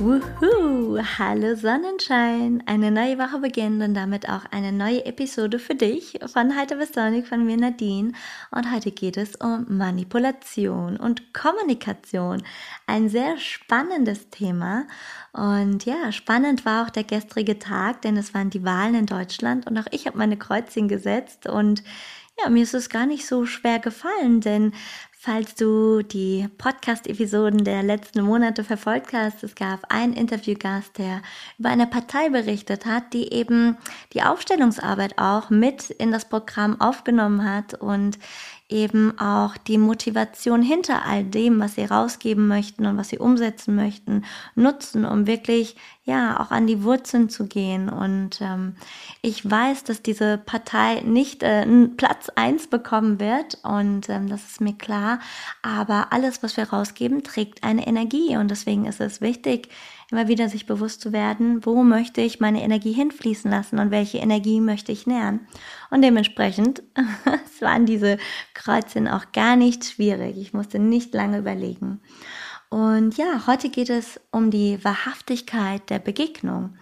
Wuhu! Hallo Sonnenschein! Eine neue Woche beginnt und damit auch eine neue Episode für dich von Heiter bis Sonnig von mir Nadine. Und heute geht es um Manipulation und Kommunikation. Ein sehr spannendes Thema. Und ja, spannend war auch der gestrige Tag, denn es waren die Wahlen in Deutschland und auch ich habe meine Kreuzchen gesetzt und ja, mir ist es gar nicht so schwer gefallen, denn Falls du die Podcast-Episoden der letzten Monate verfolgt hast, es gab einen Interviewgast, der über eine Partei berichtet hat, die eben die Aufstellungsarbeit auch mit in das Programm aufgenommen hat und eben auch die Motivation hinter all dem, was sie rausgeben möchten und was sie umsetzen möchten, nutzen, um wirklich ja auch an die Wurzeln zu gehen. Und ähm, ich weiß, dass diese Partei nicht äh, Platz eins bekommen wird und ähm, das ist mir klar. Aber alles, was wir rausgeben, trägt eine Energie und deswegen ist es wichtig, immer wieder sich bewusst zu werden, wo möchte ich meine Energie hinfließen lassen und welche Energie möchte ich nähern. Und dementsprechend, waren diese Kreuzchen auch gar nicht schwierig. Ich musste nicht lange überlegen. Und ja, heute geht es um die Wahrhaftigkeit der Begegnung.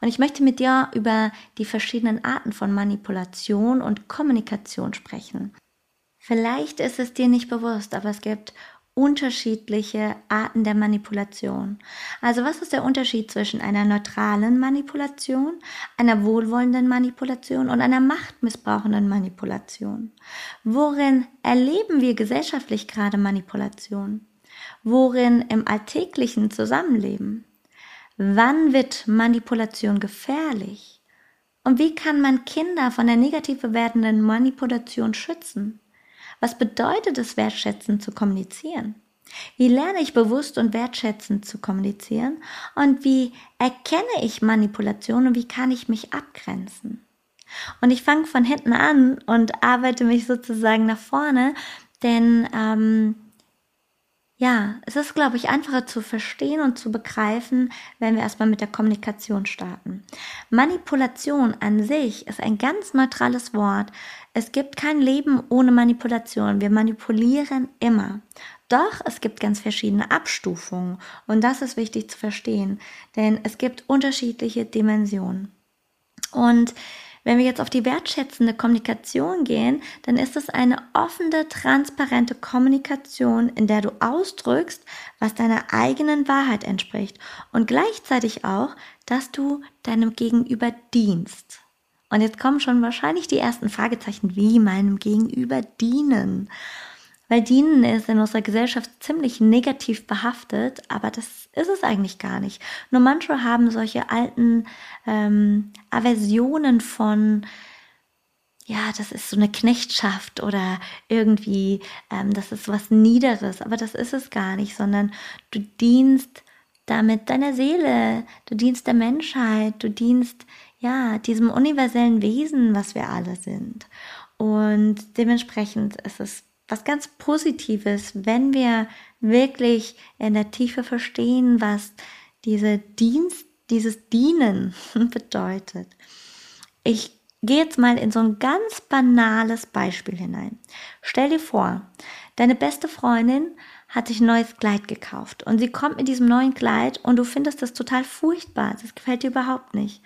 Und ich möchte mit dir über die verschiedenen Arten von Manipulation und Kommunikation sprechen. Vielleicht ist es dir nicht bewusst, aber es gibt unterschiedliche Arten der Manipulation. Also was ist der Unterschied zwischen einer neutralen Manipulation, einer wohlwollenden Manipulation und einer machtmissbrauchenden Manipulation? Worin erleben wir gesellschaftlich gerade Manipulation? Worin im alltäglichen Zusammenleben? Wann wird Manipulation gefährlich? Und wie kann man Kinder von der negativ werdenden Manipulation schützen? Was bedeutet es, wertschätzend zu kommunizieren? Wie lerne ich bewusst und wertschätzend zu kommunizieren? Und wie erkenne ich Manipulation und wie kann ich mich abgrenzen? Und ich fange von hinten an und arbeite mich sozusagen nach vorne, denn ähm, ja, es ist, glaube ich, einfacher zu verstehen und zu begreifen, wenn wir erstmal mit der Kommunikation starten. Manipulation an sich ist ein ganz neutrales Wort. Es gibt kein Leben ohne Manipulation. Wir manipulieren immer. Doch es gibt ganz verschiedene Abstufungen und das ist wichtig zu verstehen, denn es gibt unterschiedliche Dimensionen. Und wenn wir jetzt auf die wertschätzende Kommunikation gehen, dann ist es eine offene, transparente Kommunikation, in der du ausdrückst, was deiner eigenen Wahrheit entspricht und gleichzeitig auch, dass du deinem Gegenüber dienst. Und jetzt kommen schon wahrscheinlich die ersten Fragezeichen, wie meinem Gegenüber dienen. Weil Dienen ist in unserer Gesellschaft ziemlich negativ behaftet, aber das ist es eigentlich gar nicht. Nur manche haben solche alten ähm, Aversionen von, ja, das ist so eine Knechtschaft oder irgendwie, ähm, das ist was Niederes, aber das ist es gar nicht, sondern du dienst damit deiner Seele, du dienst der Menschheit, du dienst ja diesem universellen Wesen, was wir alle sind. Und dementsprechend ist es was ganz Positives, wenn wir wirklich in der Tiefe verstehen, was diese Dienst, dieses Dienen bedeutet. Ich gehe jetzt mal in so ein ganz banales Beispiel hinein. Stell dir vor, deine beste Freundin hat sich ein neues Kleid gekauft und sie kommt mit diesem neuen Kleid und du findest das total furchtbar, das gefällt dir überhaupt nicht.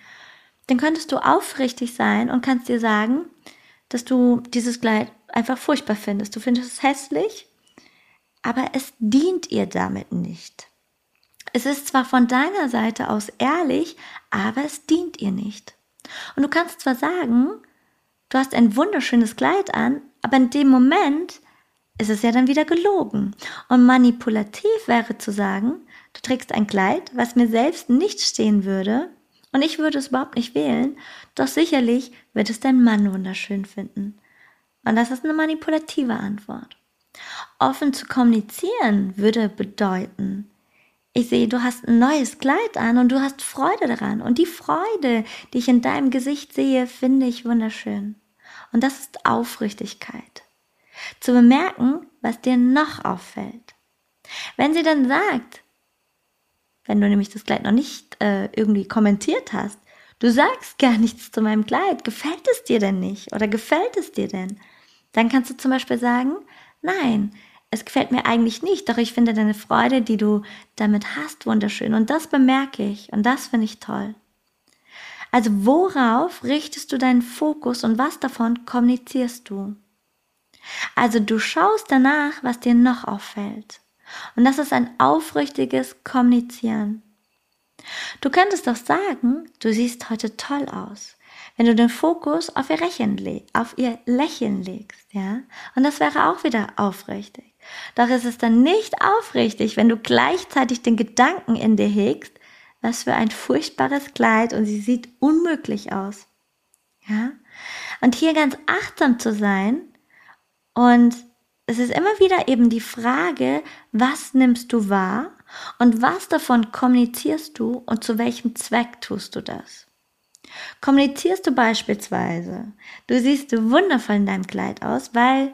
Dann könntest du aufrichtig sein und kannst dir sagen, dass du dieses Kleid einfach furchtbar findest. Du findest es hässlich, aber es dient ihr damit nicht. Es ist zwar von deiner Seite aus ehrlich, aber es dient ihr nicht. Und du kannst zwar sagen, du hast ein wunderschönes Kleid an, aber in dem Moment ist es ja dann wieder gelogen. Und manipulativ wäre zu sagen, du trägst ein Kleid, was mir selbst nicht stehen würde, und ich würde es überhaupt nicht wählen, doch sicherlich wird es dein Mann wunderschön finden. Und das ist eine manipulative Antwort. Offen zu kommunizieren würde bedeuten, ich sehe, du hast ein neues Kleid an und du hast Freude daran. Und die Freude, die ich in deinem Gesicht sehe, finde ich wunderschön. Und das ist Aufrichtigkeit. zu bemerken, was dir noch auffällt. Wenn sie dann sagt, wenn du nämlich das Kleid noch nicht äh, irgendwie kommentiert hast, du sagst gar nichts zu meinem Kleid, gefällt es dir denn nicht oder gefällt es dir denn? Dann kannst du zum Beispiel sagen, nein, es gefällt mir eigentlich nicht, doch ich finde deine Freude, die du damit hast, wunderschön. Und das bemerke ich und das finde ich toll. Also worauf richtest du deinen Fokus und was davon kommunizierst du? Also du schaust danach, was dir noch auffällt. Und das ist ein aufrichtiges Kommunizieren. Du könntest doch sagen, du siehst heute toll aus, wenn du den Fokus auf ihr Lächeln, auf ihr Lächeln legst, ja? Und das wäre auch wieder aufrichtig. Doch ist es dann nicht aufrichtig, wenn du gleichzeitig den Gedanken in dir hegst, was für ein furchtbares Kleid und sie sieht unmöglich aus. Ja? Und hier ganz achtsam zu sein und es ist immer wieder eben die Frage, was nimmst du wahr und was davon kommunizierst du und zu welchem Zweck tust du das? Kommunizierst du beispielsweise, du siehst wundervoll in deinem Kleid aus, weil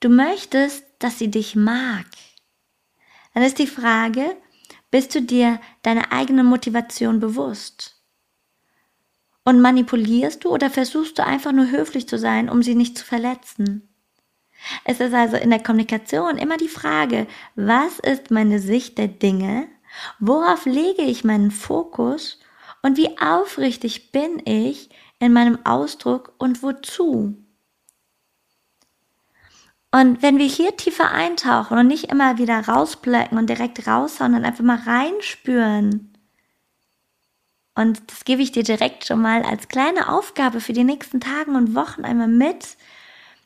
du möchtest, dass sie dich mag. Dann ist die Frage, bist du dir deine eigene Motivation bewusst? Und manipulierst du oder versuchst du einfach nur höflich zu sein, um sie nicht zu verletzen? Es ist also in der Kommunikation immer die Frage, was ist meine Sicht der Dinge? Worauf lege ich meinen Fokus? Und wie aufrichtig bin ich in meinem Ausdruck und wozu? Und wenn wir hier tiefer eintauchen und nicht immer wieder rausblöcken und direkt raushauen, sondern einfach mal reinspüren. Und das gebe ich dir direkt schon mal als kleine Aufgabe für die nächsten Tagen und Wochen einmal mit,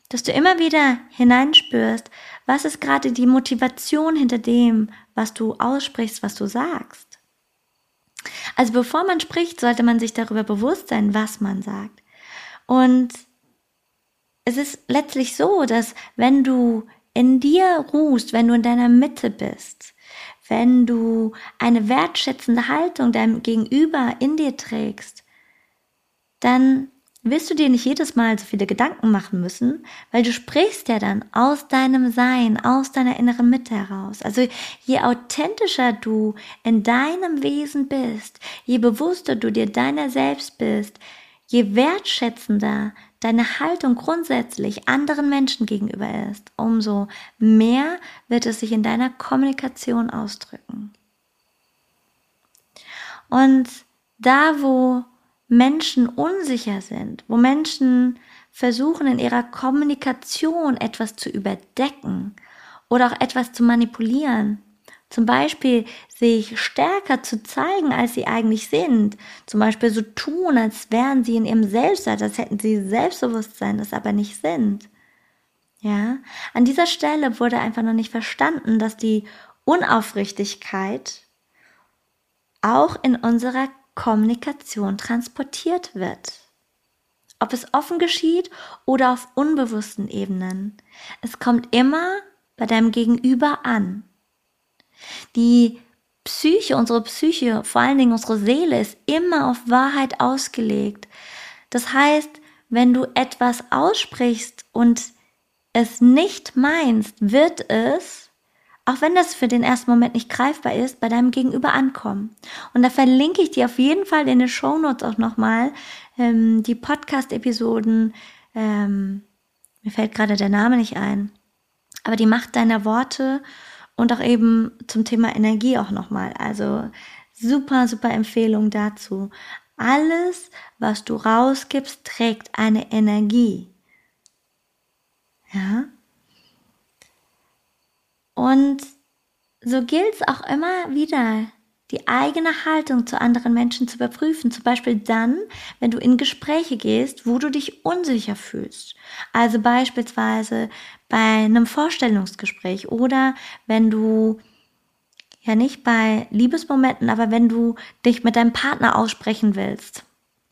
dass du immer wieder hineinspürst, was ist gerade die Motivation hinter dem, was du aussprichst, was du sagst. Also bevor man spricht, sollte man sich darüber bewusst sein, was man sagt. Und es ist letztlich so, dass wenn du in dir ruhst, wenn du in deiner Mitte bist, wenn du eine wertschätzende Haltung deinem Gegenüber in dir trägst, dann wirst du dir nicht jedes Mal so viele Gedanken machen müssen, weil du sprichst ja dann aus deinem Sein, aus deiner inneren Mitte heraus. Also je authentischer du in deinem Wesen bist, je bewusster du dir deiner selbst bist, je wertschätzender deine Haltung grundsätzlich anderen Menschen gegenüber ist, umso mehr wird es sich in deiner Kommunikation ausdrücken. Und da, wo Menschen unsicher sind, wo Menschen versuchen in ihrer Kommunikation etwas zu überdecken oder auch etwas zu manipulieren, zum Beispiel sich stärker zu zeigen, als sie eigentlich sind. Zum Beispiel so tun, als wären sie in ihrem Selbstwert, als hätten sie Selbstbewusstsein, das aber nicht sind. Ja, an dieser Stelle wurde einfach noch nicht verstanden, dass die Unaufrichtigkeit auch in unserer Kommunikation transportiert wird. Ob es offen geschieht oder auf unbewussten Ebenen. Es kommt immer bei deinem Gegenüber an. Die Psyche, unsere Psyche, vor allen Dingen unsere Seele ist immer auf Wahrheit ausgelegt. Das heißt, wenn du etwas aussprichst und es nicht meinst, wird es, auch wenn das für den ersten Moment nicht greifbar ist, bei deinem Gegenüber ankommen. Und da verlinke ich dir auf jeden Fall in den Show Notes auch nochmal ähm, die Podcast-Episoden. Ähm, mir fällt gerade der Name nicht ein. Aber die Macht deiner Worte und auch eben zum Thema Energie auch nochmal. Also super, super Empfehlung dazu. Alles, was du rausgibst, trägt eine Energie. Ja? Und so gilt es auch immer wieder, die eigene Haltung zu anderen Menschen zu überprüfen. Zum Beispiel dann, wenn du in Gespräche gehst, wo du dich unsicher fühlst. Also beispielsweise bei einem Vorstellungsgespräch oder wenn du ja nicht bei Liebesmomenten, aber wenn du dich mit deinem Partner aussprechen willst,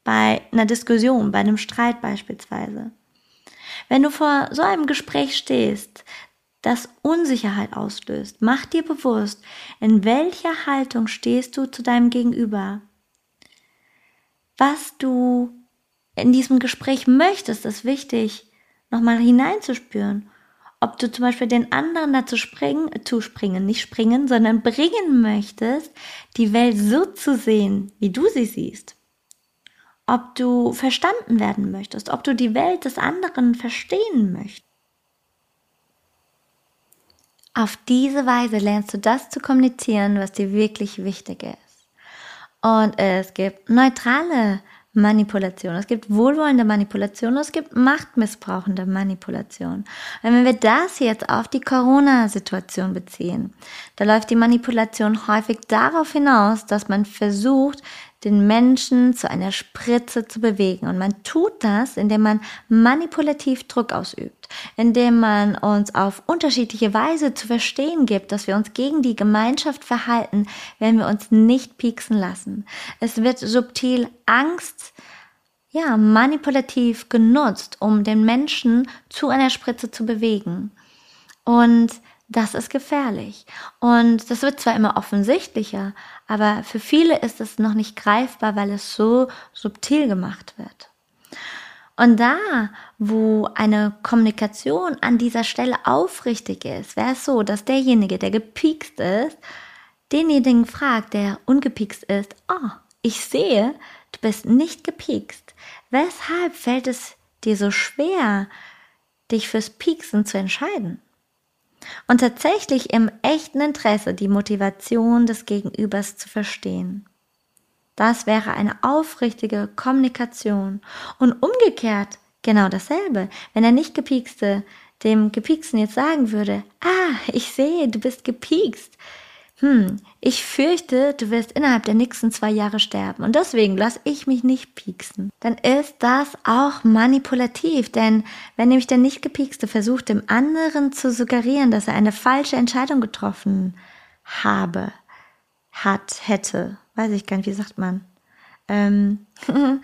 bei einer Diskussion, bei einem Streit beispielsweise. Wenn du vor so einem Gespräch stehst, das Unsicherheit auslöst, mach dir bewusst, in welcher Haltung stehst du zu deinem Gegenüber. Was du in diesem Gespräch möchtest, ist wichtig, nochmal hineinzuspüren ob du zum Beispiel den anderen dazu springen, zu springen, nicht springen, sondern bringen möchtest, die Welt so zu sehen, wie du sie siehst. Ob du verstanden werden möchtest, ob du die Welt des anderen verstehen möchtest. Auf diese Weise lernst du das zu kommunizieren, was dir wirklich wichtig ist. Und es gibt neutrale Manipulation. Es gibt wohlwollende Manipulation, es gibt machtmissbrauchende Manipulation. Und wenn wir das jetzt auf die Corona-Situation beziehen, da läuft die Manipulation häufig darauf hinaus, dass man versucht, den Menschen zu einer Spritze zu bewegen. Und man tut das, indem man manipulativ Druck ausübt, indem man uns auf unterschiedliche Weise zu verstehen gibt, dass wir uns gegen die Gemeinschaft verhalten, wenn wir uns nicht pieksen lassen. Es wird subtil Angst, ja, manipulativ genutzt, um den Menschen zu einer Spritze zu bewegen. Und das ist gefährlich. Und das wird zwar immer offensichtlicher, aber für viele ist es noch nicht greifbar, weil es so subtil gemacht wird. Und da, wo eine Kommunikation an dieser Stelle aufrichtig ist, wäre es so, dass derjenige, der gepiekst ist, denjenigen fragt, der ungepiekst ist, oh, ich sehe, du bist nicht gepiekst. Weshalb fällt es dir so schwer, dich fürs Pieksen zu entscheiden? Und tatsächlich im echten Interesse die Motivation des Gegenübers zu verstehen. Das wäre eine aufrichtige Kommunikation und umgekehrt genau dasselbe, wenn er nicht gepiekste dem Gepieksten jetzt sagen würde, ah, ich sehe, du bist gepiekst, hm, ich fürchte, du wirst innerhalb der nächsten zwei Jahre sterben und deswegen lass ich mich nicht pieksen. Dann ist das auch manipulativ, denn wenn nämlich der nicht gepiekste versucht, dem anderen zu suggerieren, dass er eine falsche Entscheidung getroffen habe, hat, hätte, weiß ich gar nicht, wie sagt man, ähm,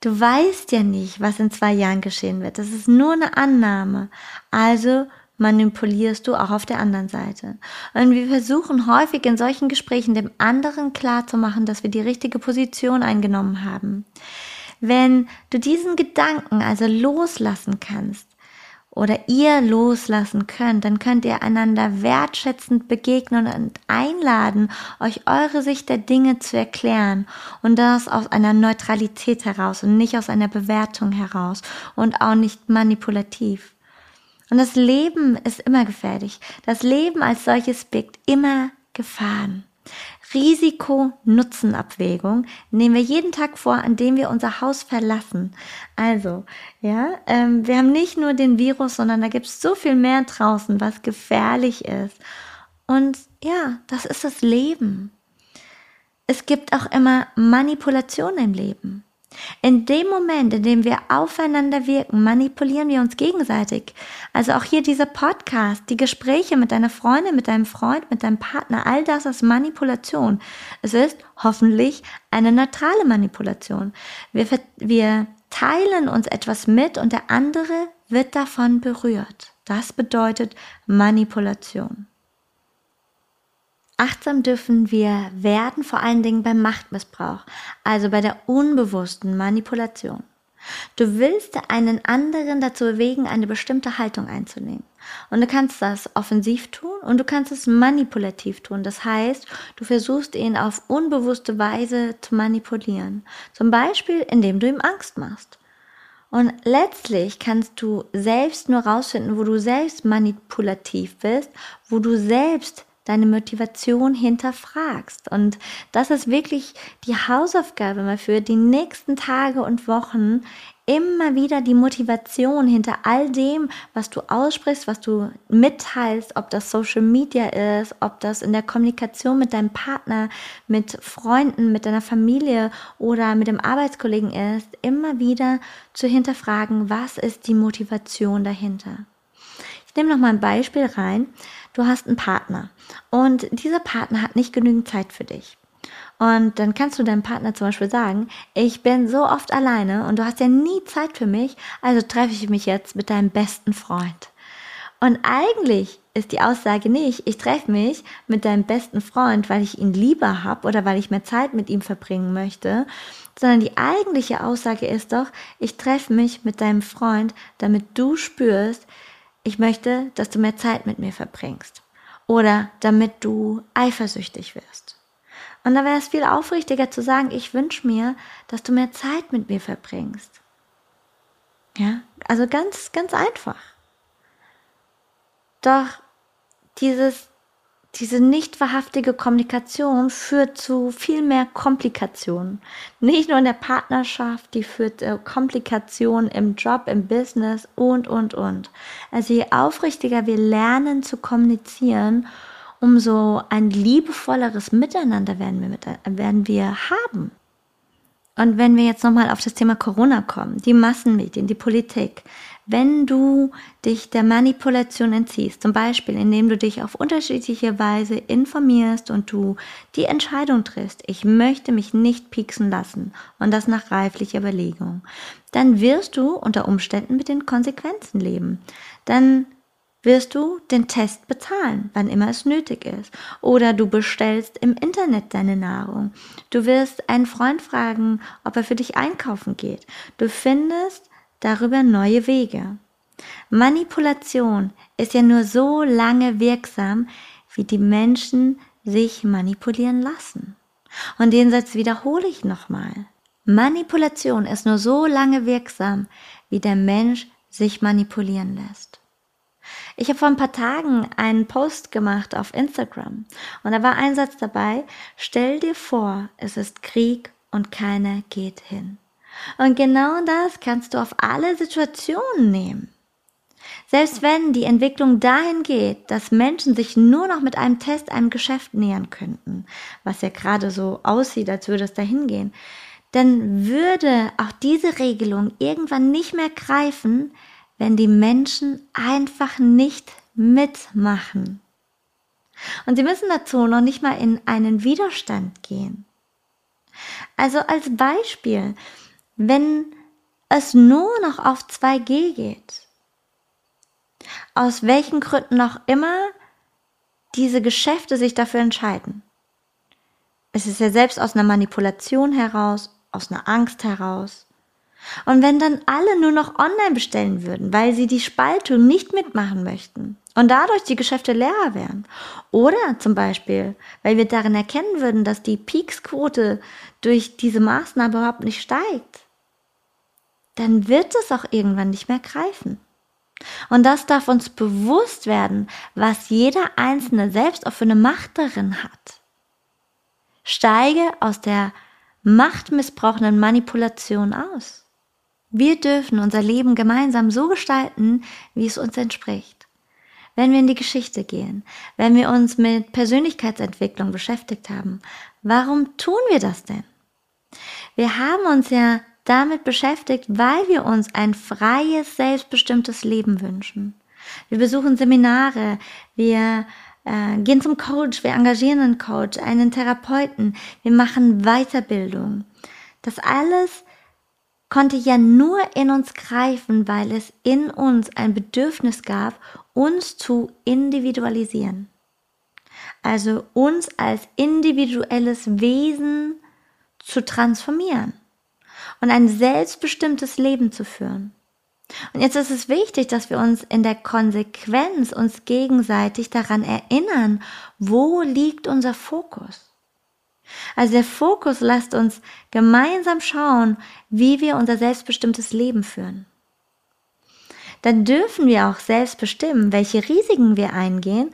Du weißt ja nicht, was in zwei Jahren geschehen wird. Das ist nur eine Annahme. Also manipulierst du auch auf der anderen Seite. Und wir versuchen häufig in solchen Gesprächen dem anderen klarzumachen, dass wir die richtige Position eingenommen haben. Wenn du diesen Gedanken also loslassen kannst oder ihr loslassen könnt, dann könnt ihr einander wertschätzend begegnen und einladen, euch eure Sicht der Dinge zu erklären und das aus einer Neutralität heraus und nicht aus einer Bewertung heraus und auch nicht manipulativ. Und das Leben ist immer gefährlich. Das Leben als solches birgt immer Gefahren. Risiko-Nutzen-Abwägung nehmen wir jeden Tag vor, an dem wir unser Haus verlassen. Also, ja, ähm, wir haben nicht nur den Virus, sondern da gibt es so viel mehr draußen, was gefährlich ist. Und ja, das ist das Leben. Es gibt auch immer Manipulation im Leben. In dem Moment, in dem wir aufeinander wirken, manipulieren wir uns gegenseitig. Also auch hier dieser Podcast, die Gespräche mit deiner Freundin, mit deinem Freund, mit deinem Partner, all das ist Manipulation. Es ist hoffentlich eine neutrale Manipulation. Wir, wir teilen uns etwas mit und der andere wird davon berührt. Das bedeutet Manipulation. Achtsam dürfen wir werden, vor allen Dingen beim Machtmissbrauch, also bei der unbewussten Manipulation. Du willst einen anderen dazu bewegen, eine bestimmte Haltung einzunehmen. Und du kannst das offensiv tun und du kannst es manipulativ tun. Das heißt, du versuchst ihn auf unbewusste Weise zu manipulieren. Zum Beispiel, indem du ihm Angst machst. Und letztlich kannst du selbst nur rausfinden, wo du selbst manipulativ bist, wo du selbst deine Motivation hinterfragst. Und das ist wirklich die Hausaufgabe mal für die nächsten Tage und Wochen, immer wieder die Motivation hinter all dem, was du aussprichst, was du mitteilst, ob das Social Media ist, ob das in der Kommunikation mit deinem Partner, mit Freunden, mit deiner Familie oder mit dem Arbeitskollegen ist, immer wieder zu hinterfragen, was ist die Motivation dahinter. Ich nehme noch mal ein Beispiel rein du hast einen Partner und dieser Partner hat nicht genügend Zeit für dich. Und dann kannst du deinem Partner zum Beispiel sagen, ich bin so oft alleine und du hast ja nie Zeit für mich, also treffe ich mich jetzt mit deinem besten Freund. Und eigentlich ist die Aussage nicht, ich treffe mich mit deinem besten Freund, weil ich ihn lieber habe oder weil ich mehr Zeit mit ihm verbringen möchte, sondern die eigentliche Aussage ist doch, ich treffe mich mit deinem Freund, damit du spürst, ich möchte, dass du mehr Zeit mit mir verbringst. Oder damit du eifersüchtig wirst. Und da wäre es viel aufrichtiger zu sagen, ich wünsche mir, dass du mehr Zeit mit mir verbringst. Ja, also ganz, ganz einfach. Doch dieses diese nicht wahrhaftige Kommunikation führt zu viel mehr Komplikationen. Nicht nur in der Partnerschaft, die führt äh, Komplikationen im Job, im Business und, und, und. Also je aufrichtiger wir lernen zu kommunizieren, umso ein liebevolleres Miteinander werden wir, mit, werden wir haben. Und wenn wir jetzt nochmal auf das Thema Corona kommen, die Massenmedien, die Politik, wenn du dich der Manipulation entziehst, zum Beispiel indem du dich auf unterschiedliche Weise informierst und du die Entscheidung triffst, ich möchte mich nicht pieksen lassen und das nach reiflicher Überlegung, dann wirst du unter Umständen mit den Konsequenzen leben. Dann wirst du den Test bezahlen, wann immer es nötig ist. Oder du bestellst im Internet deine Nahrung. Du wirst einen Freund fragen, ob er für dich einkaufen geht. Du findest darüber neue Wege. Manipulation ist ja nur so lange wirksam, wie die Menschen sich manipulieren lassen. Und den Satz wiederhole ich nochmal. Manipulation ist nur so lange wirksam, wie der Mensch sich manipulieren lässt. Ich habe vor ein paar Tagen einen Post gemacht auf Instagram und da war ein Satz dabei, stell dir vor, es ist Krieg und keiner geht hin. Und genau das kannst du auf alle Situationen nehmen. Selbst wenn die Entwicklung dahin geht, dass Menschen sich nur noch mit einem Test einem Geschäft nähern könnten, was ja gerade so aussieht, als würde es dahin gehen, dann würde auch diese Regelung irgendwann nicht mehr greifen, wenn die Menschen einfach nicht mitmachen. Und sie müssen dazu noch nicht mal in einen Widerstand gehen. Also als Beispiel, wenn es nur noch auf 2G geht. Aus welchen Gründen auch immer diese Geschäfte sich dafür entscheiden. Es ist ja selbst aus einer Manipulation heraus, aus einer Angst heraus. Und wenn dann alle nur noch online bestellen würden, weil sie die Spaltung nicht mitmachen möchten und dadurch die Geschäfte leerer wären, oder zum Beispiel, weil wir darin erkennen würden, dass die Peaksquote durch diese Maßnahme überhaupt nicht steigt, dann wird es auch irgendwann nicht mehr greifen. Und das darf uns bewusst werden, was jeder Einzelne selbst auch für eine Macht darin hat. Steige aus der machtmissbrauchenden Manipulation aus. Wir dürfen unser Leben gemeinsam so gestalten, wie es uns entspricht. Wenn wir in die Geschichte gehen, wenn wir uns mit Persönlichkeitsentwicklung beschäftigt haben, warum tun wir das denn? Wir haben uns ja damit beschäftigt, weil wir uns ein freies, selbstbestimmtes Leben wünschen. Wir besuchen Seminare, wir äh, gehen zum Coach, wir engagieren einen Coach, einen Therapeuten, wir machen Weiterbildung. Das alles konnte ja nur in uns greifen, weil es in uns ein Bedürfnis gab, uns zu individualisieren. Also uns als individuelles Wesen zu transformieren und ein selbstbestimmtes Leben zu führen. Und jetzt ist es wichtig, dass wir uns in der Konsequenz uns gegenseitig daran erinnern, wo liegt unser Fokus. Also der Fokus lasst uns gemeinsam schauen, wie wir unser selbstbestimmtes Leben führen. Dann dürfen wir auch selbst bestimmen, welche Risiken wir eingehen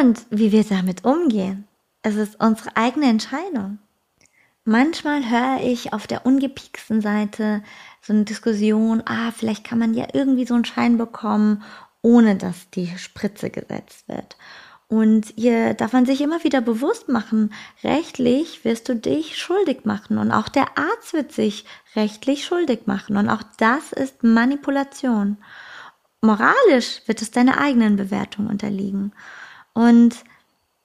und wie wir damit umgehen. Es ist unsere eigene Entscheidung. Manchmal höre ich auf der ungepieksten Seite so eine Diskussion, ah, vielleicht kann man ja irgendwie so einen Schein bekommen, ohne dass die Spritze gesetzt wird. Und hier darf man sich immer wieder bewusst machen, rechtlich wirst du dich schuldig machen und auch der Arzt wird sich rechtlich schuldig machen und auch das ist Manipulation. Moralisch wird es deiner eigenen Bewertung unterliegen. Und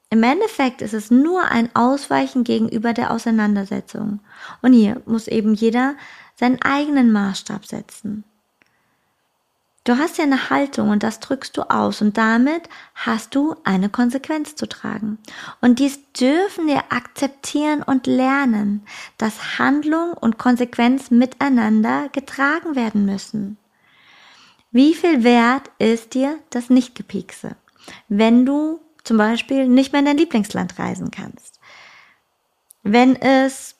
im Endeffekt ist es nur ein Ausweichen gegenüber der Auseinandersetzung. Und hier muss eben jeder seinen eigenen Maßstab setzen. Du hast ja eine Haltung und das drückst du aus und damit hast du eine Konsequenz zu tragen. Und dies dürfen wir akzeptieren und lernen, dass Handlung und Konsequenz miteinander getragen werden müssen. Wie viel wert ist dir das Nicht-Gepiekse, wenn du zum Beispiel nicht mehr in dein Lieblingsland reisen kannst? Wenn es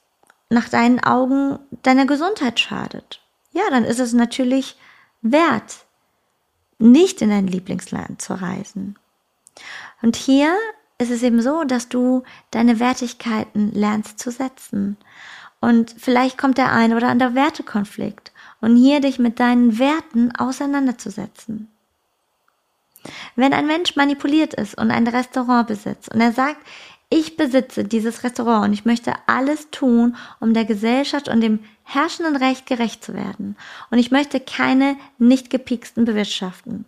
nach deinen Augen deiner Gesundheit schadet? Ja, dann ist es natürlich wert, nicht in dein Lieblingsland zu reisen. Und hier ist es eben so, dass du deine Wertigkeiten lernst zu setzen. Und vielleicht kommt der ein oder andere Wertekonflikt und hier dich mit deinen Werten auseinanderzusetzen. Wenn ein Mensch manipuliert ist und ein Restaurant besitzt und er sagt, ich besitze dieses Restaurant und ich möchte alles tun, um der Gesellschaft und dem herrschenden Recht gerecht zu werden. Und ich möchte keine nicht gepieksten bewirtschaften.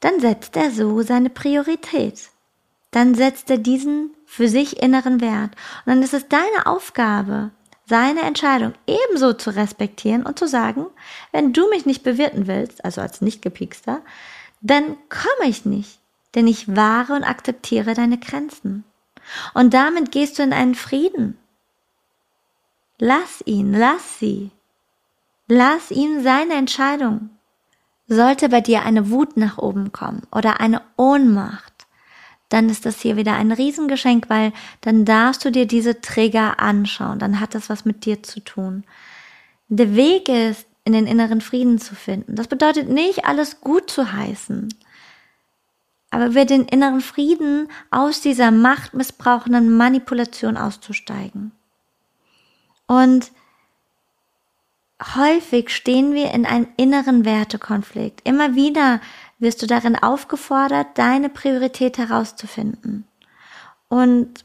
Dann setzt er so seine Priorität. Dann setzt er diesen für sich inneren Wert. Und dann ist es deine Aufgabe, seine Entscheidung ebenso zu respektieren und zu sagen, wenn du mich nicht bewirten willst, also als nicht gepiekster, dann komme ich nicht, denn ich wahre und akzeptiere deine Grenzen. Und damit gehst du in einen Frieden. Lass ihn, lass sie. Lass ihm seine Entscheidung. Sollte bei dir eine Wut nach oben kommen oder eine Ohnmacht, dann ist das hier wieder ein Riesengeschenk, weil dann darfst du dir diese Trigger anschauen. Dann hat das was mit dir zu tun. Der Weg ist, in den inneren Frieden zu finden. Das bedeutet nicht, alles gut zu heißen aber wir den inneren Frieden aus dieser machtmissbrauchenden Manipulation auszusteigen. Und häufig stehen wir in einem inneren Wertekonflikt. Immer wieder wirst du darin aufgefordert, deine Priorität herauszufinden. Und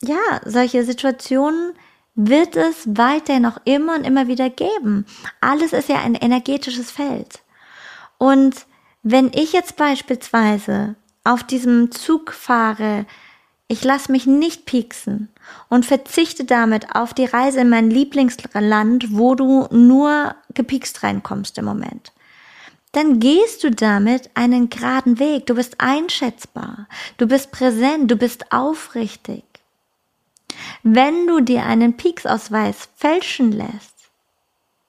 ja, solche Situationen wird es weiterhin noch immer und immer wieder geben. Alles ist ja ein energetisches Feld. Und wenn ich jetzt beispielsweise auf diesem Zug fahre, ich lasse mich nicht pieksen und verzichte damit auf die Reise in mein Lieblingsland, wo du nur gepiekst reinkommst im Moment. Dann gehst du damit einen geraden Weg. Du bist einschätzbar. Du bist präsent. Du bist aufrichtig. Wenn du dir einen Pieksausweis fälschen lässt,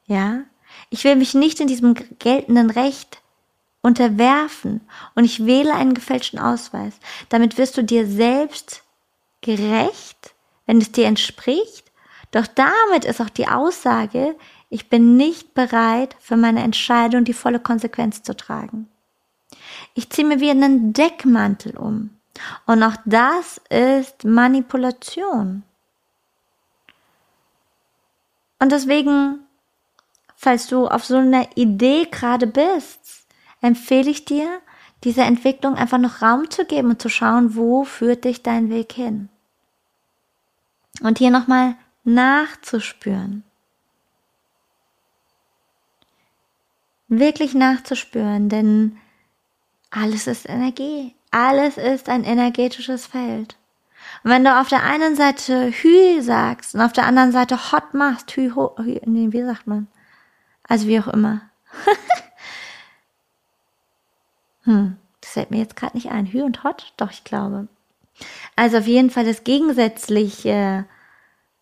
ja, ich will mich nicht in diesem geltenden Recht unterwerfen und ich wähle einen gefälschten Ausweis. Damit wirst du dir selbst gerecht, wenn es dir entspricht. Doch damit ist auch die Aussage, ich bin nicht bereit, für meine Entscheidung die volle Konsequenz zu tragen. Ich ziehe mir wie einen Deckmantel um. Und auch das ist Manipulation. Und deswegen, falls du auf so einer Idee gerade bist, empfehle ich dir, dieser Entwicklung einfach noch Raum zu geben und zu schauen, wo führt dich dein Weg hin. Und hier nochmal nachzuspüren. Wirklich nachzuspüren, denn alles ist Energie. Alles ist ein energetisches Feld. Und wenn du auf der einen Seite Hü sagst und auf der anderen Seite Hot machst, Hü, ho, Hü nee, wie sagt man? Also wie auch immer. Hm, das fällt mir jetzt gerade nicht ein. Hü und Hot? Doch, ich glaube. Also auf jeden Fall das Gegensätzliche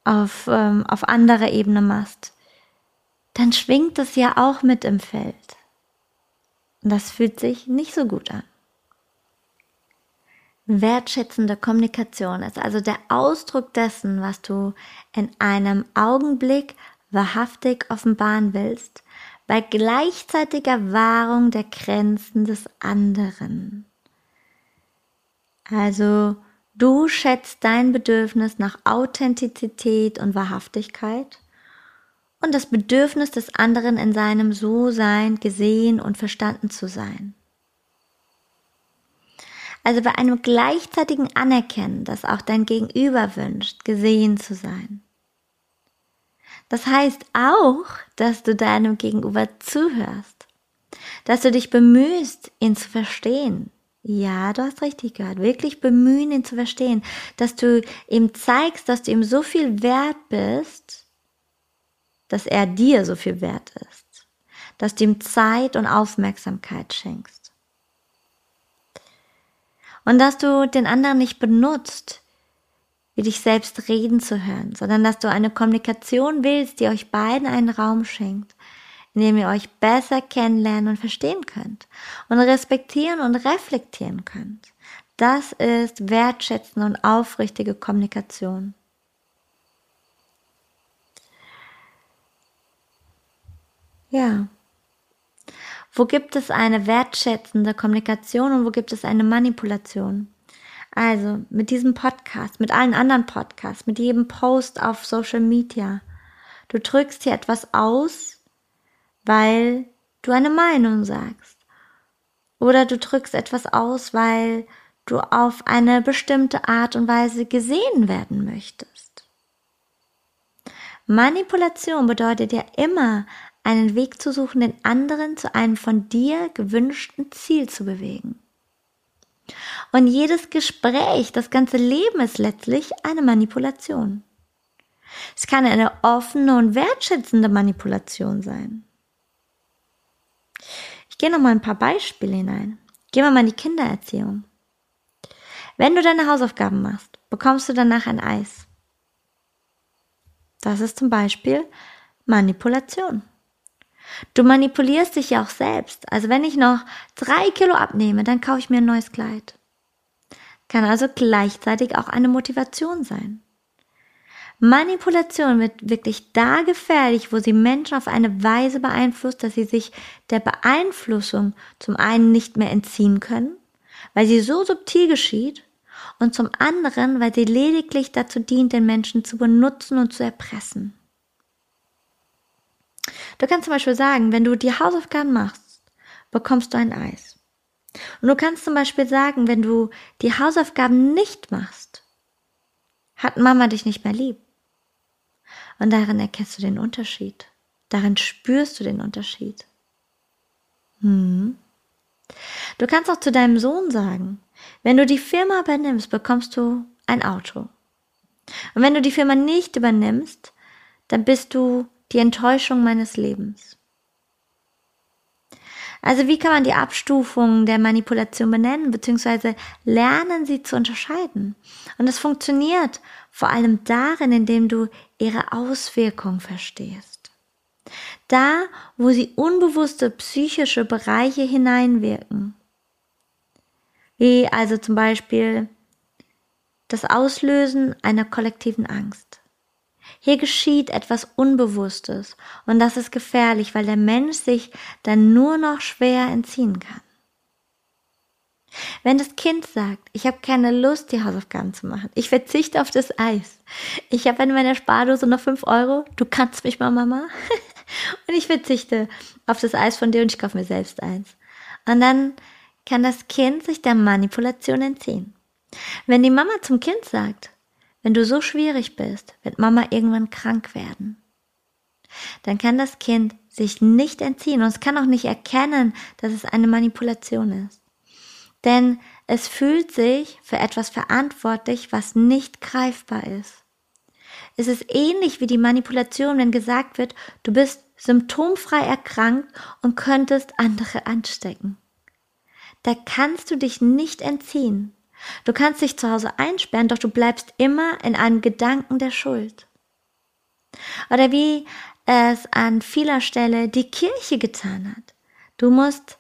auf, ähm, auf anderer Ebene machst, dann schwingt es ja auch mit im Feld. Und das fühlt sich nicht so gut an. Wertschätzende Kommunikation ist also der Ausdruck dessen, was du in einem Augenblick wahrhaftig offenbaren willst, bei gleichzeitiger Wahrung der Grenzen des anderen. Also du schätzt dein Bedürfnis nach Authentizität und Wahrhaftigkeit und das Bedürfnis des anderen in seinem So-Sein gesehen und verstanden zu sein. Also bei einem gleichzeitigen Anerkennen, dass auch dein Gegenüber wünscht, gesehen zu sein. Das heißt auch, dass du deinem Gegenüber zuhörst, dass du dich bemühst, ihn zu verstehen. Ja, du hast richtig gehört. Wirklich bemühen, ihn zu verstehen, dass du ihm zeigst, dass du ihm so viel wert bist, dass er dir so viel wert ist, dass du ihm Zeit und Aufmerksamkeit schenkst. Und dass du den anderen nicht benutzt, wie dich selbst reden zu hören, sondern dass du eine Kommunikation willst, die euch beiden einen Raum schenkt, in dem ihr euch besser kennenlernen und verstehen könnt und respektieren und reflektieren könnt. Das ist wertschätzende und aufrichtige Kommunikation. Ja. Wo gibt es eine wertschätzende Kommunikation und wo gibt es eine Manipulation? Also mit diesem Podcast, mit allen anderen Podcasts, mit jedem Post auf Social Media. Du drückst hier etwas aus, weil du eine Meinung sagst. Oder du drückst etwas aus, weil du auf eine bestimmte Art und Weise gesehen werden möchtest. Manipulation bedeutet ja immer, einen Weg zu suchen, den anderen zu einem von dir gewünschten Ziel zu bewegen. Und jedes Gespräch, das ganze Leben ist letztlich eine Manipulation. Es kann eine offene und wertschätzende Manipulation sein. Ich gehe noch mal ein paar Beispiele hinein. Gehen wir mal in die Kindererziehung. Wenn du deine Hausaufgaben machst, bekommst du danach ein Eis. Das ist zum Beispiel Manipulation. Du manipulierst dich ja auch selbst. Also wenn ich noch drei Kilo abnehme, dann kaufe ich mir ein neues Kleid. Kann also gleichzeitig auch eine Motivation sein. Manipulation wird wirklich da gefährlich, wo sie Menschen auf eine Weise beeinflusst, dass sie sich der Beeinflussung zum einen nicht mehr entziehen können, weil sie so subtil geschieht, und zum anderen, weil sie lediglich dazu dient, den Menschen zu benutzen und zu erpressen. Du kannst zum Beispiel sagen, wenn du die Hausaufgaben machst, bekommst du ein Eis. Und du kannst zum Beispiel sagen, wenn du die Hausaufgaben nicht machst, hat Mama dich nicht mehr lieb. Und darin erkennst du den Unterschied. Darin spürst du den Unterschied. Hm. Du kannst auch zu deinem Sohn sagen, wenn du die Firma übernimmst, bekommst du ein Auto. Und wenn du die Firma nicht übernimmst, dann bist du die Enttäuschung meines Lebens. Also wie kann man die Abstufungen der Manipulation benennen, beziehungsweise lernen sie zu unterscheiden? Und es funktioniert vor allem darin, indem du ihre Auswirkung verstehst. Da, wo sie unbewusste psychische Bereiche hineinwirken. Wie also zum Beispiel das Auslösen einer kollektiven Angst. Hier geschieht etwas Unbewusstes und das ist gefährlich, weil der Mensch sich dann nur noch schwer entziehen kann. Wenn das Kind sagt, ich habe keine Lust, die Hausaufgaben zu machen, ich verzichte auf das Eis, ich habe in meiner Spardose noch fünf Euro, du kannst mich mal, Mama, und ich verzichte auf das Eis von dir und ich kaufe mir selbst eins. Und dann kann das Kind sich der Manipulation entziehen. Wenn die Mama zum Kind sagt, wenn du so schwierig bist, wird Mama irgendwann krank werden. Dann kann das Kind sich nicht entziehen und es kann auch nicht erkennen, dass es eine Manipulation ist. Denn es fühlt sich für etwas verantwortlich, was nicht greifbar ist. Es ist ähnlich wie die Manipulation, wenn gesagt wird, du bist symptomfrei erkrankt und könntest andere anstecken. Da kannst du dich nicht entziehen. Du kannst dich zu Hause einsperren, doch du bleibst immer in einem Gedanken der Schuld. Oder wie es an vieler Stelle die Kirche getan hat. Du musst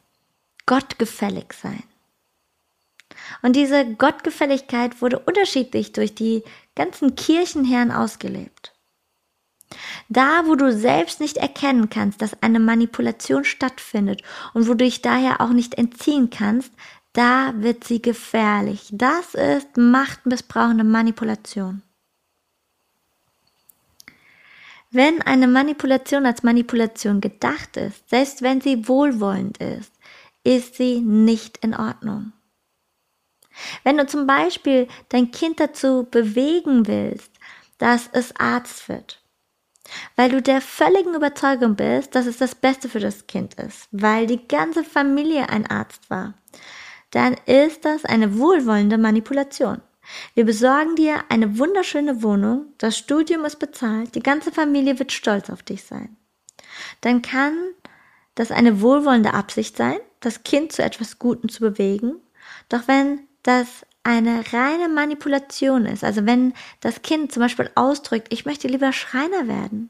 gottgefällig sein. Und diese Gottgefälligkeit wurde unterschiedlich durch die ganzen Kirchenherren ausgelebt. Da, wo du selbst nicht erkennen kannst, dass eine Manipulation stattfindet und wo du dich daher auch nicht entziehen kannst, da wird sie gefährlich. Das ist machtmissbrauchende Manipulation. Wenn eine Manipulation als Manipulation gedacht ist, selbst wenn sie wohlwollend ist, ist sie nicht in Ordnung. Wenn du zum Beispiel dein Kind dazu bewegen willst, dass es Arzt wird, weil du der völligen Überzeugung bist, dass es das Beste für das Kind ist, weil die ganze Familie ein Arzt war, dann ist das eine wohlwollende Manipulation. Wir besorgen dir eine wunderschöne Wohnung, das Studium ist bezahlt, die ganze Familie wird stolz auf dich sein. Dann kann das eine wohlwollende Absicht sein, das Kind zu etwas Gutem zu bewegen. Doch wenn das eine reine Manipulation ist, also wenn das Kind zum Beispiel ausdrückt, ich möchte lieber Schreiner werden,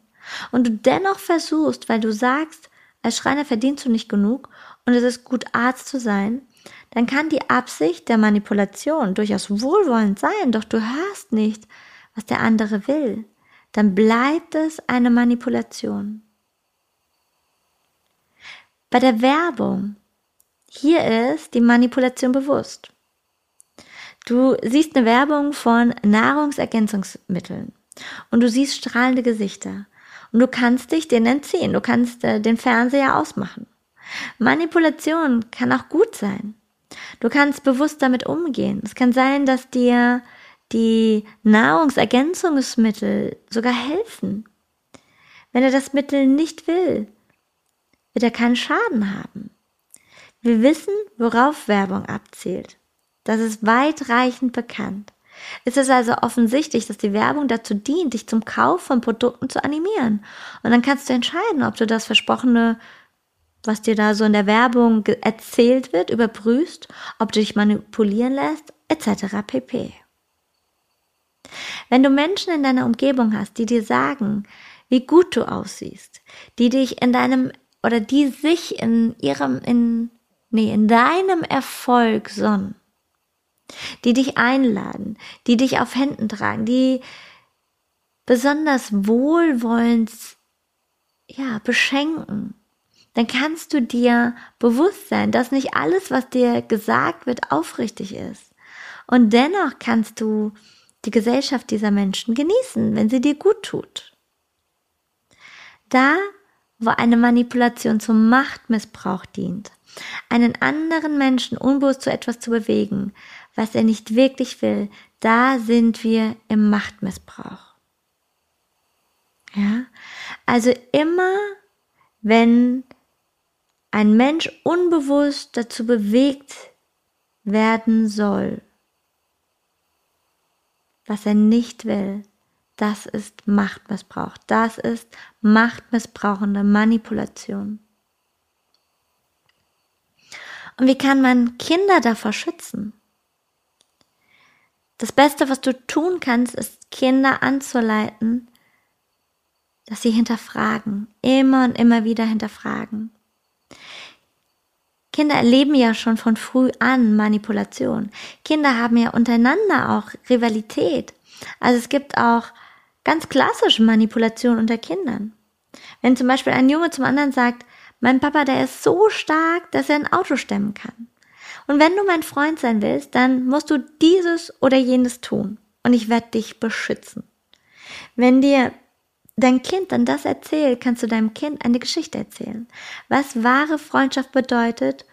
und du dennoch versuchst, weil du sagst, als Schreiner verdienst du nicht genug und es ist gut, Arzt zu sein, dann kann die Absicht der Manipulation durchaus wohlwollend sein, doch du hörst nicht, was der andere will. Dann bleibt es eine Manipulation. Bei der Werbung, hier ist die Manipulation bewusst. Du siehst eine Werbung von Nahrungsergänzungsmitteln und du siehst strahlende Gesichter und du kannst dich denen entziehen, du kannst äh, den Fernseher ausmachen. Manipulation kann auch gut sein. Du kannst bewusst damit umgehen. Es kann sein, dass dir die Nahrungsergänzungsmittel sogar helfen. Wenn er das Mittel nicht will, wird er keinen Schaden haben. Wir wissen, worauf Werbung abzielt. Das ist weitreichend bekannt. Es ist also offensichtlich, dass die Werbung dazu dient, dich zum Kauf von Produkten zu animieren. Und dann kannst du entscheiden, ob du das versprochene was dir da so in der Werbung erzählt wird, überprüfst, ob du dich manipulieren lässt, etc. pp. Wenn du Menschen in deiner Umgebung hast, die dir sagen, wie gut du aussiehst, die dich in deinem oder die sich in ihrem in nee, in deinem Erfolg sonnen, die dich einladen, die dich auf Händen tragen, die besonders wohlwollend ja, beschenken, dann kannst du dir bewusst sein, dass nicht alles, was dir gesagt wird, aufrichtig ist. Und dennoch kannst du die Gesellschaft dieser Menschen genießen, wenn sie dir gut tut. Da, wo eine Manipulation zum Machtmissbrauch dient, einen anderen Menschen unbewusst zu etwas zu bewegen, was er nicht wirklich will, da sind wir im Machtmissbrauch. Ja, also immer, wenn ein Mensch unbewusst dazu bewegt werden soll, was er nicht will, das ist Machtmissbrauch. Das ist machtmissbrauchende Manipulation. Und wie kann man Kinder davor schützen? Das Beste, was du tun kannst, ist Kinder anzuleiten, dass sie hinterfragen, immer und immer wieder hinterfragen. Kinder erleben ja schon von früh an Manipulation. Kinder haben ja untereinander auch Rivalität. Also es gibt auch ganz klassische Manipulation unter Kindern. Wenn zum Beispiel ein Junge zum anderen sagt, mein Papa, der ist so stark, dass er ein Auto stemmen kann. Und wenn du mein Freund sein willst, dann musst du dieses oder jenes tun. Und ich werde dich beschützen. Wenn dir dein Kind dann das erzählt, kannst du deinem Kind eine Geschichte erzählen, was wahre Freundschaft bedeutet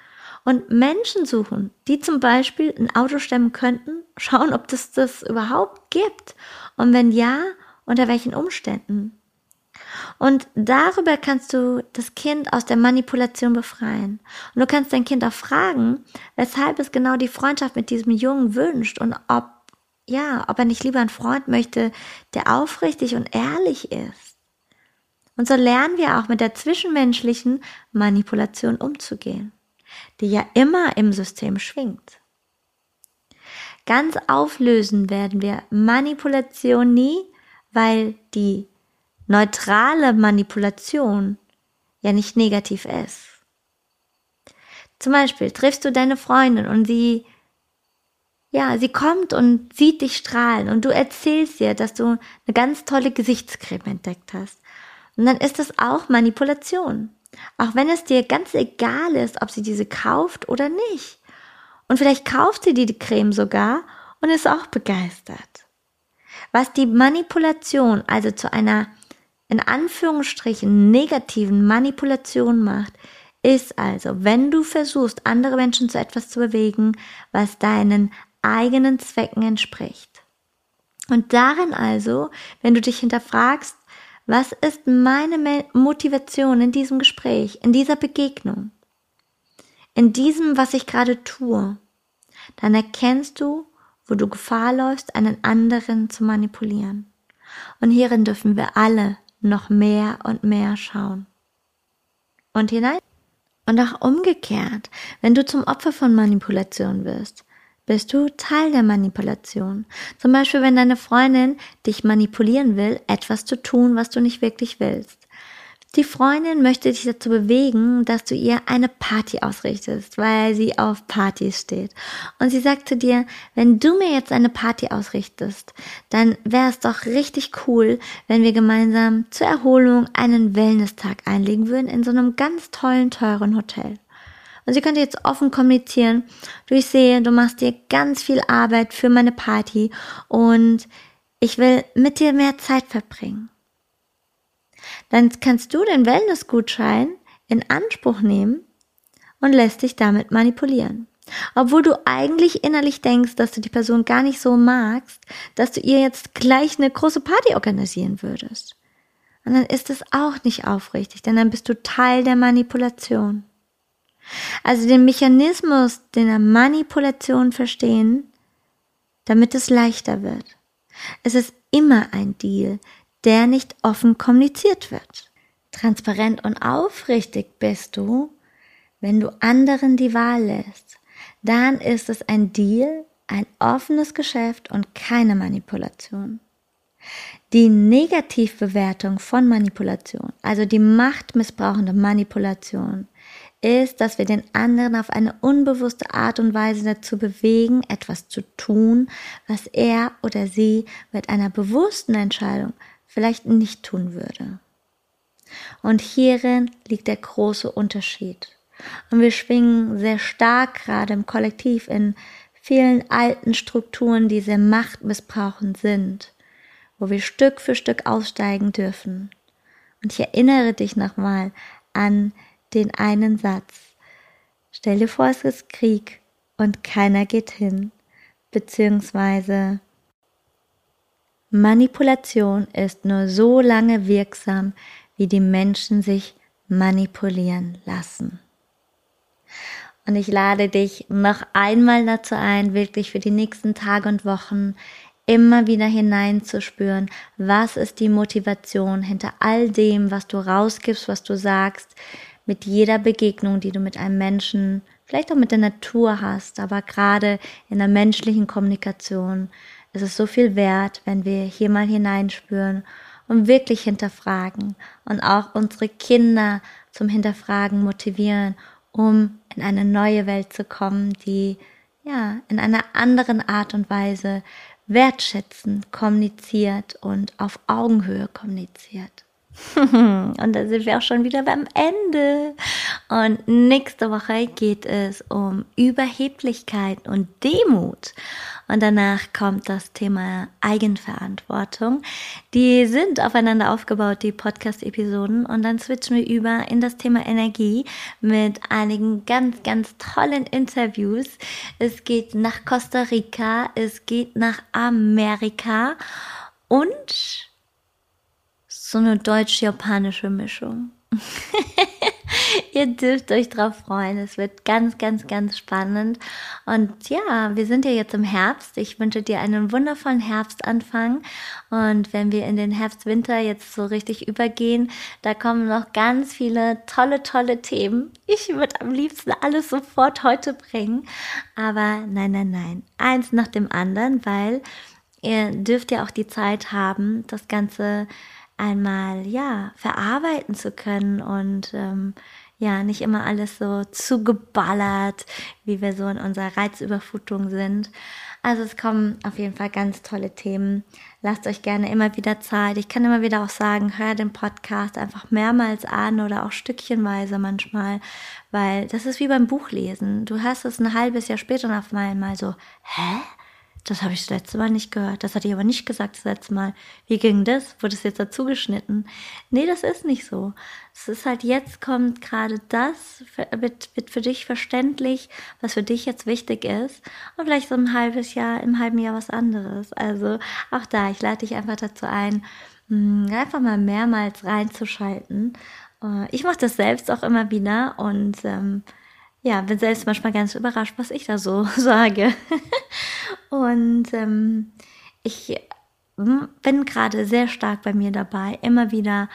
und Menschen suchen, die zum Beispiel ein Auto stemmen könnten, schauen, ob das das überhaupt gibt und wenn ja, unter welchen Umständen. Und darüber kannst du das Kind aus der Manipulation befreien. Und du kannst dein Kind auch fragen, weshalb es genau die Freundschaft mit diesem Jungen wünscht und ob ja, ob er nicht lieber einen Freund möchte, der aufrichtig und ehrlich ist. Und so lernen wir auch mit der zwischenmenschlichen Manipulation umzugehen, die ja immer im System schwingt. Ganz auflösen werden wir Manipulation nie, weil die neutrale Manipulation ja nicht negativ ist. Zum Beispiel triffst du deine Freundin und sie ja, sie kommt und sieht dich strahlen und du erzählst ihr, dass du eine ganz tolle Gesichtscreme entdeckt hast. Und dann ist das auch Manipulation. Auch wenn es dir ganz egal ist, ob sie diese kauft oder nicht. Und vielleicht kauft sie die Creme sogar und ist auch begeistert. Was die Manipulation also zu einer in Anführungsstrichen negativen Manipulation macht, ist also, wenn du versuchst, andere Menschen zu etwas zu bewegen, was deinen eigenen Zwecken entspricht. Und darin also, wenn du dich hinterfragst, was ist meine Motivation in diesem Gespräch, in dieser Begegnung, in diesem, was ich gerade tue, dann erkennst du, wo du Gefahr läufst, einen anderen zu manipulieren. Und hierin dürfen wir alle noch mehr und mehr schauen. Und hinein. Und auch umgekehrt, wenn du zum Opfer von Manipulation wirst, bist du Teil der Manipulation. Zum Beispiel, wenn deine Freundin dich manipulieren will, etwas zu tun, was du nicht wirklich willst. Die Freundin möchte dich dazu bewegen, dass du ihr eine Party ausrichtest, weil sie auf Partys steht. Und sie sagt zu dir, wenn du mir jetzt eine Party ausrichtest, dann wäre es doch richtig cool, wenn wir gemeinsam zur Erholung einen Wellness-Tag einlegen würden in so einem ganz tollen, teuren Hotel. Und sie könnte jetzt offen kommunizieren. Du, ich sehe, du machst dir ganz viel Arbeit für meine Party und ich will mit dir mehr Zeit verbringen dann kannst du den Wellnessgutschein in Anspruch nehmen und lässt dich damit manipulieren. Obwohl du eigentlich innerlich denkst, dass du die Person gar nicht so magst, dass du ihr jetzt gleich eine große Party organisieren würdest. Und dann ist es auch nicht aufrichtig, denn dann bist du Teil der Manipulation. Also den Mechanismus der Manipulation verstehen, damit es leichter wird. Es ist immer ein Deal, der nicht offen kommuniziert wird. Transparent und aufrichtig bist du, wenn du anderen die Wahl lässt. Dann ist es ein Deal, ein offenes Geschäft und keine Manipulation. Die Negativbewertung von Manipulation, also die machtmissbrauchende Manipulation, ist, dass wir den anderen auf eine unbewusste Art und Weise dazu bewegen, etwas zu tun, was er oder sie mit einer bewussten Entscheidung vielleicht nicht tun würde. Und hierin liegt der große Unterschied. Und wir schwingen sehr stark gerade im Kollektiv in vielen alten Strukturen, die sehr machtmissbrauchend sind, wo wir Stück für Stück aussteigen dürfen. Und ich erinnere dich nochmal an den einen Satz. Stell dir vor, es ist Krieg und keiner geht hin, beziehungsweise Manipulation ist nur so lange wirksam, wie die Menschen sich manipulieren lassen. Und ich lade dich noch einmal dazu ein, wirklich für die nächsten Tage und Wochen immer wieder hineinzuspüren, was ist die Motivation hinter all dem, was du rausgibst, was du sagst, mit jeder Begegnung, die du mit einem Menschen, vielleicht auch mit der Natur hast, aber gerade in der menschlichen Kommunikation, es ist so viel wert, wenn wir hier mal hineinspüren und wirklich hinterfragen und auch unsere Kinder zum Hinterfragen motivieren, um in eine neue Welt zu kommen, die ja in einer anderen Art und Weise wertschätzend kommuniziert und auf Augenhöhe kommuniziert. und da sind wir auch schon wieder beim Ende. Und nächste Woche geht es um Überheblichkeit und Demut. Und danach kommt das Thema Eigenverantwortung. Die sind aufeinander aufgebaut, die Podcast-Episoden. Und dann switchen wir über in das Thema Energie mit einigen ganz, ganz tollen Interviews. Es geht nach Costa Rica, es geht nach Amerika und so eine deutsch-japanische Mischung. Ihr dürft euch drauf freuen. Es wird ganz, ganz, ganz spannend. Und ja, wir sind ja jetzt im Herbst. Ich wünsche dir einen wundervollen Herbstanfang. Und wenn wir in den Herbst-Winter jetzt so richtig übergehen, da kommen noch ganz viele tolle, tolle Themen. Ich würde am liebsten alles sofort heute bringen. Aber nein, nein, nein. Eins nach dem anderen, weil ihr dürft ja auch die Zeit haben, das Ganze einmal ja verarbeiten zu können und ähm, ja nicht immer alles so zugeballert, wie wir so in unserer Reizüberflutung sind. Also es kommen auf jeden Fall ganz tolle Themen. Lasst euch gerne immer wieder Zeit. Ich kann immer wieder auch sagen, hör den Podcast einfach mehrmals an oder auch stückchenweise manchmal, weil das ist wie beim Buchlesen. Du hörst es ein halbes Jahr später und auf einmal so, hä? Das habe ich das letzte Mal nicht gehört. Das hatte ich aber nicht gesagt das letzte Mal. Wie ging das? Wurde es jetzt dazu geschnitten? Nee, das ist nicht so. Es ist halt jetzt kommt gerade das, wird, wird für dich verständlich, was für dich jetzt wichtig ist. Und vielleicht so ein halbes Jahr, im halben Jahr was anderes. Also auch da, ich lade dich einfach dazu ein, hm, einfach mal mehrmals reinzuschalten. Äh, ich mache das selbst auch immer wieder und ähm, ja, bin selbst manchmal ganz überrascht, was ich da so sage. Und ähm, ich hm, bin gerade sehr stark bei mir dabei, immer wieder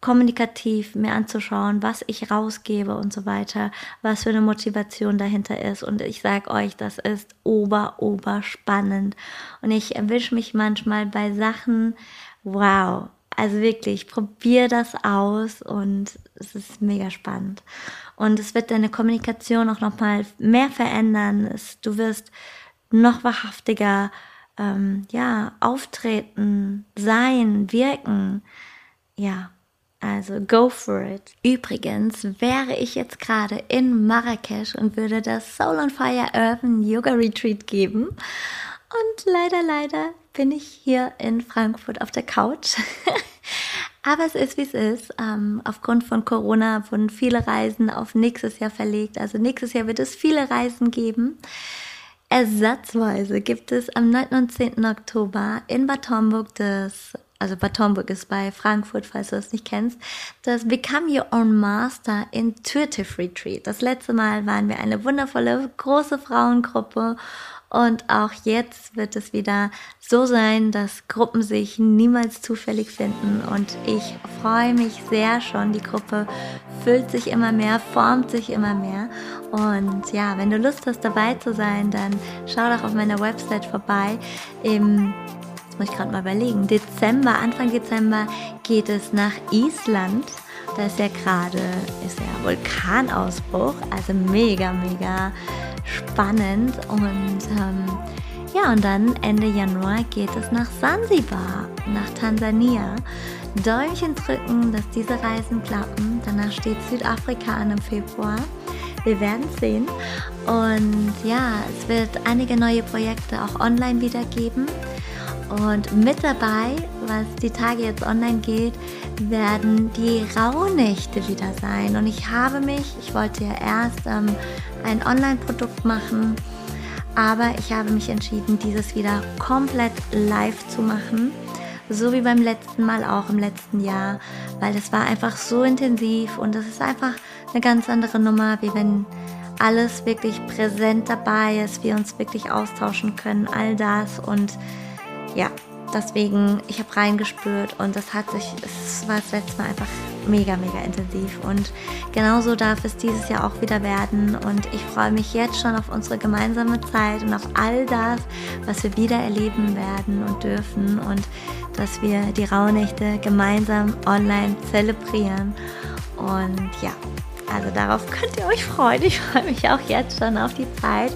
kommunikativ mir anzuschauen, was ich rausgebe und so weiter, was für eine Motivation dahinter ist. Und ich sage euch, das ist ober, ober spannend. Und ich erwische mich manchmal bei Sachen, wow, also wirklich, probier das aus und es ist mega spannend. Und es wird deine Kommunikation auch nochmal mehr verändern. Es, du wirst noch wahrhaftiger ähm, ja, auftreten, sein, wirken. Ja, also go for it. Übrigens wäre ich jetzt gerade in Marrakesch und würde das Soul on Fire Urban Yoga Retreat geben. Und leider, leider bin ich hier in Frankfurt auf der Couch. Aber es ist, wie es ist. Ähm, aufgrund von Corona wurden viele Reisen auf nächstes Jahr verlegt. Also nächstes Jahr wird es viele Reisen geben. Ersatzweise gibt es am 9. und 10. Oktober in Bad Homburg das also Bad Homburg ist bei Frankfurt, falls du es nicht kennst, das Become Your Own Master Intuitive Retreat. Das letzte Mal waren wir eine wundervolle große Frauengruppe und auch jetzt wird es wieder so sein, dass Gruppen sich niemals zufällig finden. Und ich freue mich sehr schon. Die Gruppe füllt sich immer mehr, formt sich immer mehr. Und ja, wenn du Lust hast, dabei zu sein, dann schau doch auf meiner Website vorbei. Im jetzt muss ich gerade mal überlegen, Dezember, Anfang Dezember geht es nach Island. Da ist ja gerade, ist ja Vulkanausbruch, also mega, mega spannend. Und ähm, ja, und dann Ende Januar geht es nach Sansibar, nach Tansania. Däumchen drücken, dass diese Reisen klappen. Danach steht Südafrika an im Februar. Wir werden sehen. Und ja, es wird einige neue Projekte auch online wieder geben. Und mit dabei, was die Tage jetzt online geht, werden die Rauhnächte wieder sein. Und ich habe mich, ich wollte ja erst ähm, ein Online-Produkt machen, aber ich habe mich entschieden, dieses wieder komplett live zu machen. So wie beim letzten Mal auch im letzten Jahr, weil es war einfach so intensiv und es ist einfach eine ganz andere Nummer, wie wenn alles wirklich präsent dabei ist, wir uns wirklich austauschen können, all das und ja, deswegen, ich habe reingespürt und das hat sich, es war das letzte Mal einfach mega, mega intensiv. Und genauso darf es dieses Jahr auch wieder werden. Und ich freue mich jetzt schon auf unsere gemeinsame Zeit und auf all das, was wir wieder erleben werden und dürfen. Und dass wir die Rauhnächte gemeinsam online zelebrieren. Und ja, also darauf könnt ihr euch freuen. Ich freue mich auch jetzt schon auf die Zeit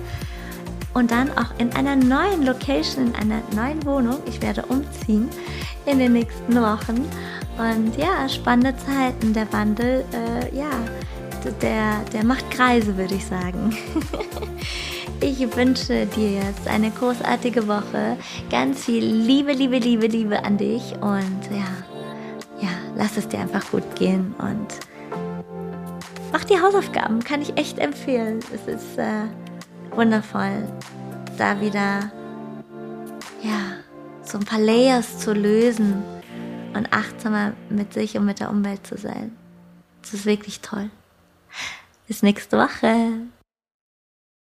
und dann auch in einer neuen Location, in einer neuen Wohnung. Ich werde umziehen in den nächsten Wochen. Und ja, spannende Zeiten. Der Wandel, äh, ja, der, der macht Kreise, würde ich sagen. ich wünsche dir jetzt eine großartige Woche. Ganz viel Liebe, Liebe, Liebe, Liebe an dich. Und ja, ja, lass es dir einfach gut gehen und mach die Hausaufgaben. Kann ich echt empfehlen. Es ist. Äh, wundervoll, da wieder, ja, so ein paar Layers zu lösen und achtsamer mit sich und mit der Umwelt zu sein. Das ist wirklich toll. Bis nächste Woche.